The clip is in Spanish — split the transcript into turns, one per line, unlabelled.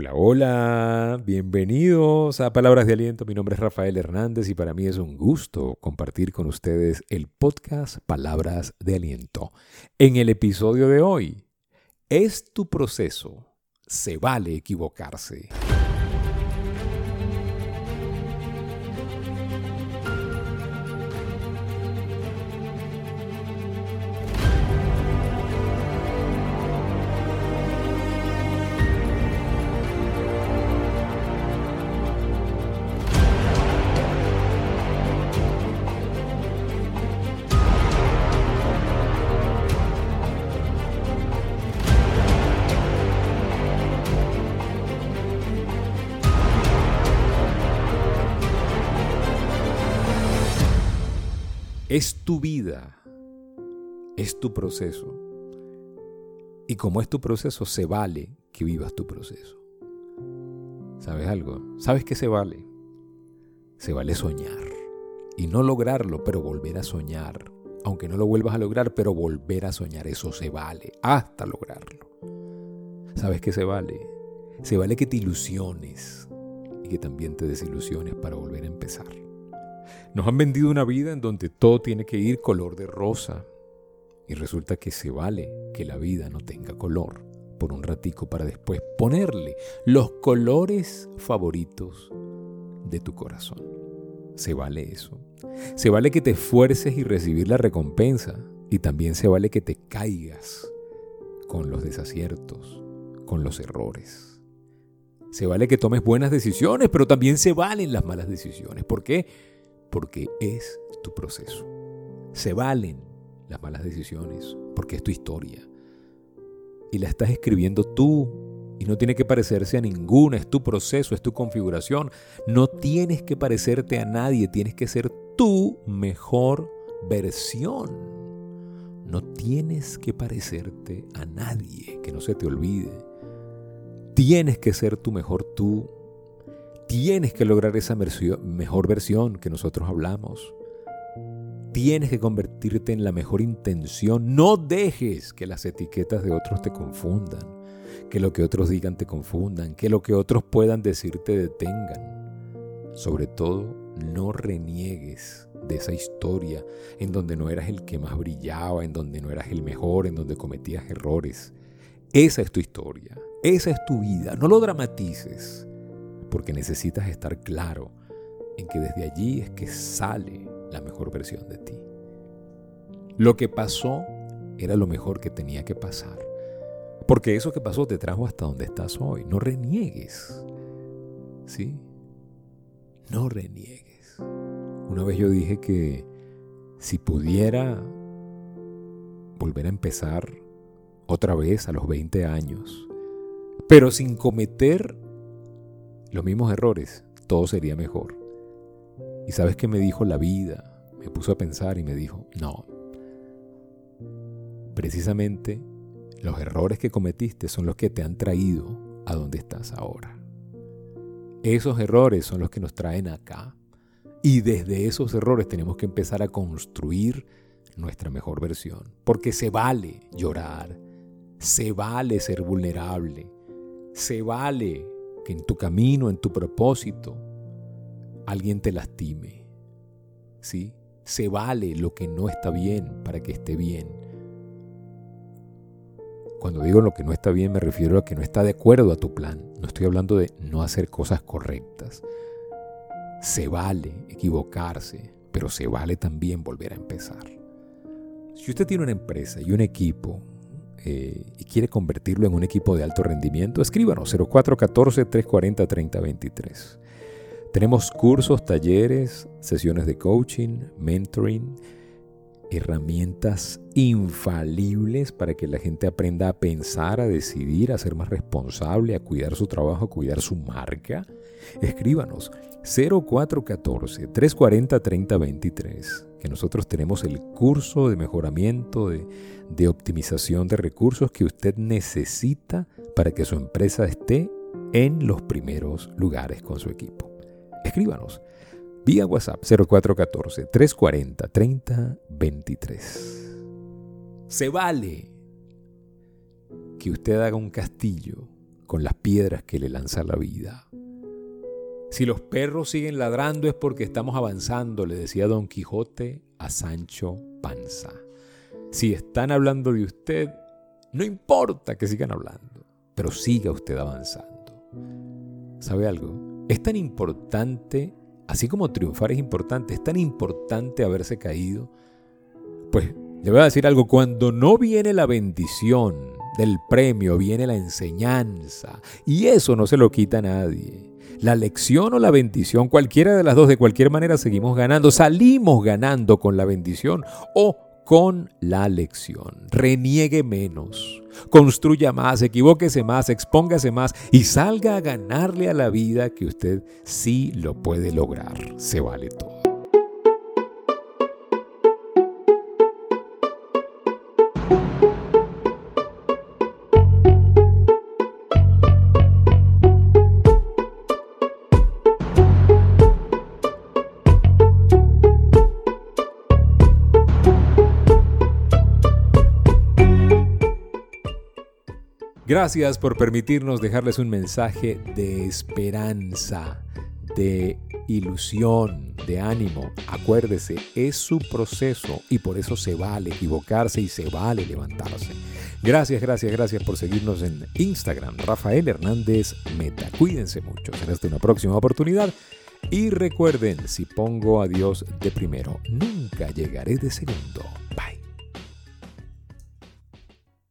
Hola, hola, bienvenidos a Palabras de Aliento. Mi nombre es Rafael Hernández y para mí es un gusto compartir con ustedes el podcast Palabras de Aliento. En el episodio de hoy, ¿es tu proceso? Se vale equivocarse. Es tu vida, es tu proceso. Y como es tu proceso, se vale que vivas tu proceso. ¿Sabes algo? ¿Sabes qué se vale? Se vale soñar. Y no lograrlo, pero volver a soñar. Aunque no lo vuelvas a lograr, pero volver a soñar, eso se vale, hasta lograrlo. ¿Sabes qué se vale? Se vale que te ilusiones y que también te desilusiones para volver a empezar. Nos han vendido una vida en donde todo tiene que ir color de rosa. Y resulta que se vale que la vida no tenga color por un ratico para después ponerle los colores favoritos de tu corazón. Se vale eso. Se vale que te esfuerces y recibir la recompensa. Y también se vale que te caigas con los desaciertos, con los errores. Se vale que tomes buenas decisiones, pero también se valen las malas decisiones. ¿Por qué? Porque es tu proceso. Se valen las malas decisiones porque es tu historia. Y la estás escribiendo tú y no tiene que parecerse a ninguna, es tu proceso, es tu configuración. No tienes que parecerte a nadie, tienes que ser tu mejor versión. No tienes que parecerte a nadie, que no se te olvide. Tienes que ser tu mejor tú Tienes que lograr esa mejor versión que nosotros hablamos. Tienes que convertirte en la mejor intención. No dejes que las etiquetas de otros te confundan, que lo que otros digan te confundan, que lo que otros puedan decir te detengan. Sobre todo, no reniegues de esa historia en donde no eras el que más brillaba, en donde no eras el mejor, en donde cometías errores. Esa es tu historia, esa es tu vida. No lo dramatices porque necesitas estar claro en que desde allí es que sale la mejor versión de ti. Lo que pasó era lo mejor que tenía que pasar, porque eso que pasó te trajo hasta donde estás hoy. No reniegues, ¿sí? No reniegues. Una vez yo dije que si pudiera volver a empezar otra vez a los 20 años, pero sin cometer los mismos errores, todo sería mejor. ¿Y sabes qué me dijo la vida? Me puso a pensar y me dijo, no, precisamente los errores que cometiste son los que te han traído a donde estás ahora. Esos errores son los que nos traen acá. Y desde esos errores tenemos que empezar a construir nuestra mejor versión. Porque se vale llorar, se vale ser vulnerable, se vale en tu camino, en tu propósito, alguien te lastime. ¿Sí? Se vale lo que no está bien para que esté bien. Cuando digo lo que no está bien me refiero a que no está de acuerdo a tu plan. No estoy hablando de no hacer cosas correctas. Se vale equivocarse, pero se vale también volver a empezar. Si usted tiene una empresa y un equipo eh, y quiere convertirlo en un equipo de alto rendimiento, escríbanos 0414-340-3023. Tenemos cursos, talleres, sesiones de coaching, mentoring, herramientas infalibles para que la gente aprenda a pensar, a decidir, a ser más responsable, a cuidar su trabajo, a cuidar su marca. Escríbanos 0414-340-3023 que nosotros tenemos el curso de mejoramiento, de, optimización de recursos que usted necesita para que su empresa esté en los primeros lugares con su equipo. Escríbanos vía WhatsApp 0414-340-3023. Se vale que usted haga un castillo con las piedras que le lanza la vida. Si los perros siguen ladrando es porque estamos avanzando, le decía Don Quijote a Sancho Panza. Si están hablando de usted, no importa que sigan hablando, pero siga usted avanzando. ¿Sabe algo? Es tan importante, así como triunfar es importante, es tan importante haberse caído. Pues le voy a decir algo, cuando no viene la bendición del premio, viene la enseñanza. Y eso no se lo quita a nadie la lección o la bendición, cualquiera de las dos, de cualquier manera seguimos ganando, salimos ganando con la bendición o con la lección. Reniegue menos, construya más, equivóquese más, expóngase más y salga a ganarle a la vida que usted sí lo puede lograr. Se vale todo. Gracias por permitirnos dejarles un mensaje de esperanza, de ilusión, de ánimo. Acuérdese, es su proceso y por eso se vale equivocarse y se vale levantarse. Gracias, gracias, gracias por seguirnos en Instagram, Rafael Hernández Meta. Cuídense mucho, será hasta una próxima oportunidad. Y recuerden, si pongo a Dios de primero, nunca llegaré de segundo.